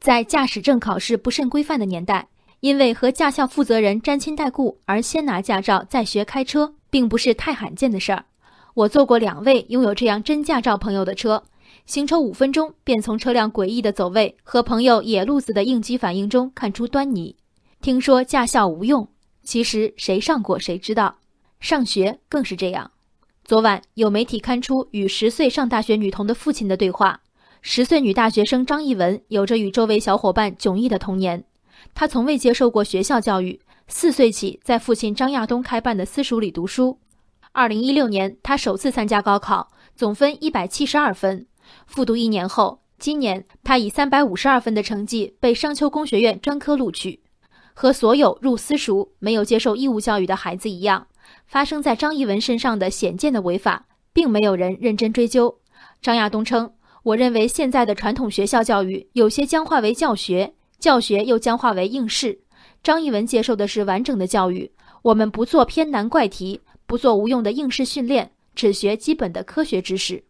在驾驶证考试不甚规范的年代，因为和驾校负责人沾亲带故而先拿驾照再学开车，并不是太罕见的事儿。我坐过两位拥有这样真驾照朋友的车，行车五分钟便从车辆诡异的走位和朋友野路子的应激反应中看出端倪。听说驾校无用，其实谁上过谁知道。上学更是这样。昨晚有媒体刊出与十岁上大学女童的父亲的对话。十岁女大学生张艺文有着与周围小伙伴迥异的童年，她从未接受过学校教育，四岁起在父亲张亚东开办的私塾里读书。二零一六年，她首次参加高考，总分一百七十二分。复读一年后，今年她以三百五十二分的成绩被商丘工学院专科录取。和所有入私塾、没有接受义务教育的孩子一样，发生在张艺文身上的显见的违法，并没有人认真追究。张亚东称。我认为现在的传统学校教育有些僵化为教学，教学又僵化为应试。张艺文接受的是完整的教育，我们不做偏难怪题，不做无用的应试训练，只学基本的科学知识。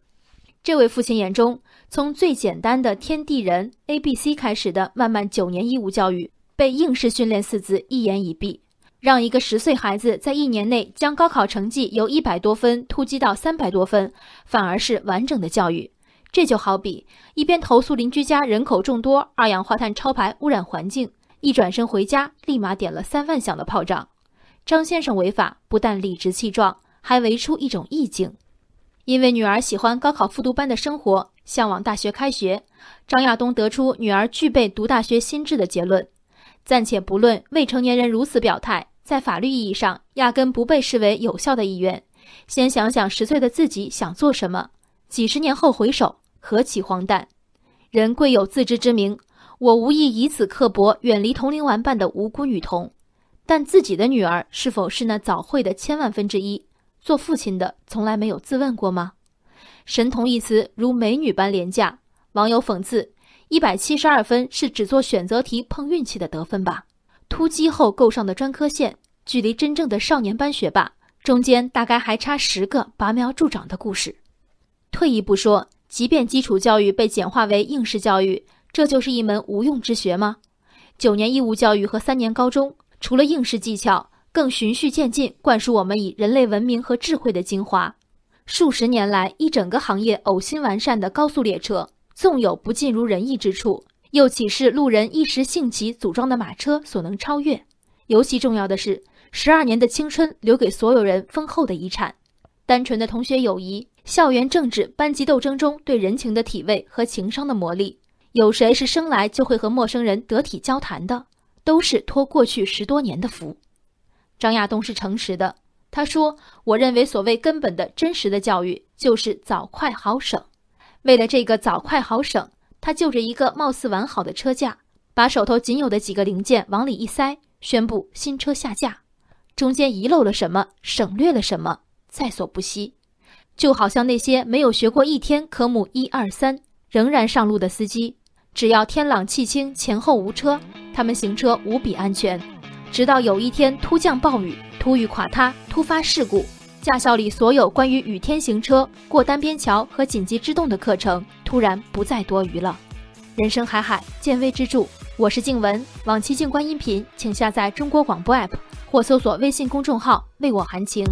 这位父亲眼中，从最简单的天地人 A B C 开始的漫漫九年义务教育，被应试训练四字一言以蔽，让一个十岁孩子在一年内将高考成绩由一百多分突击到三百多分，反而是完整的教育。这就好比一边投诉邻居家人口众多、二氧化碳超排污染环境，一转身回家立马点了三万响的炮仗。张先生违法不但理直气壮，还围出一种意境。因为女儿喜欢高考复读班的生活，向往大学开学，张亚东得出女儿具备读大学心智的结论。暂且不论未成年人如此表态，在法律意义上压根不被视为有效的意愿。先想想十岁的自己想做什么，几十年后回首。何其荒诞！人贵有自知之明，我无意以此刻薄远离同龄玩伴的无辜女童，但自己的女儿是否是那早慧的千万分之一？做父亲的从来没有自问过吗？神童一词如美女般廉价，网友讽刺：一百七十二分是只做选择题碰运气的得分吧？突击后够上的专科线，距离真正的少年班学霸，中间大概还差十个拔苗助长的故事。退一步说。即便基础教育被简化为应试教育，这就是一门无用之学吗？九年义务教育和三年高中，除了应试技巧，更循序渐进灌输我们以人类文明和智慧的精华。数十年来，一整个行业呕心完善的高速列车，纵有不尽如人意之处，又岂是路人一时兴起组装的马车所能超越？尤其重要的是，十二年的青春留给所有人丰厚的遗产，单纯的同学友谊。校园政治、班级斗争中对人情的体味和情商的磨砺，有谁是生来就会和陌生人得体交谈的？都是托过去十多年的福。张亚东是诚实的，他说：“我认为所谓根本的真实的教育，就是早快好省。为了这个早快好省，他就着一个貌似完好的车架，把手头仅有的几个零件往里一塞，宣布新车下架。中间遗漏了什么，省略了什么，在所不惜。”就好像那些没有学过一天科目一二三，仍然上路的司机，只要天朗气清，前后无车，他们行车无比安全。直到有一天突降暴雨、突遇垮塌、突发事故，驾校里所有关于雨天行车、过单边桥和紧急制动的课程突然不再多余了。人生海海，见微知著。我是静文，往期静观音频，请下载中国广播 app 或搜索微信公众号“为我含情”。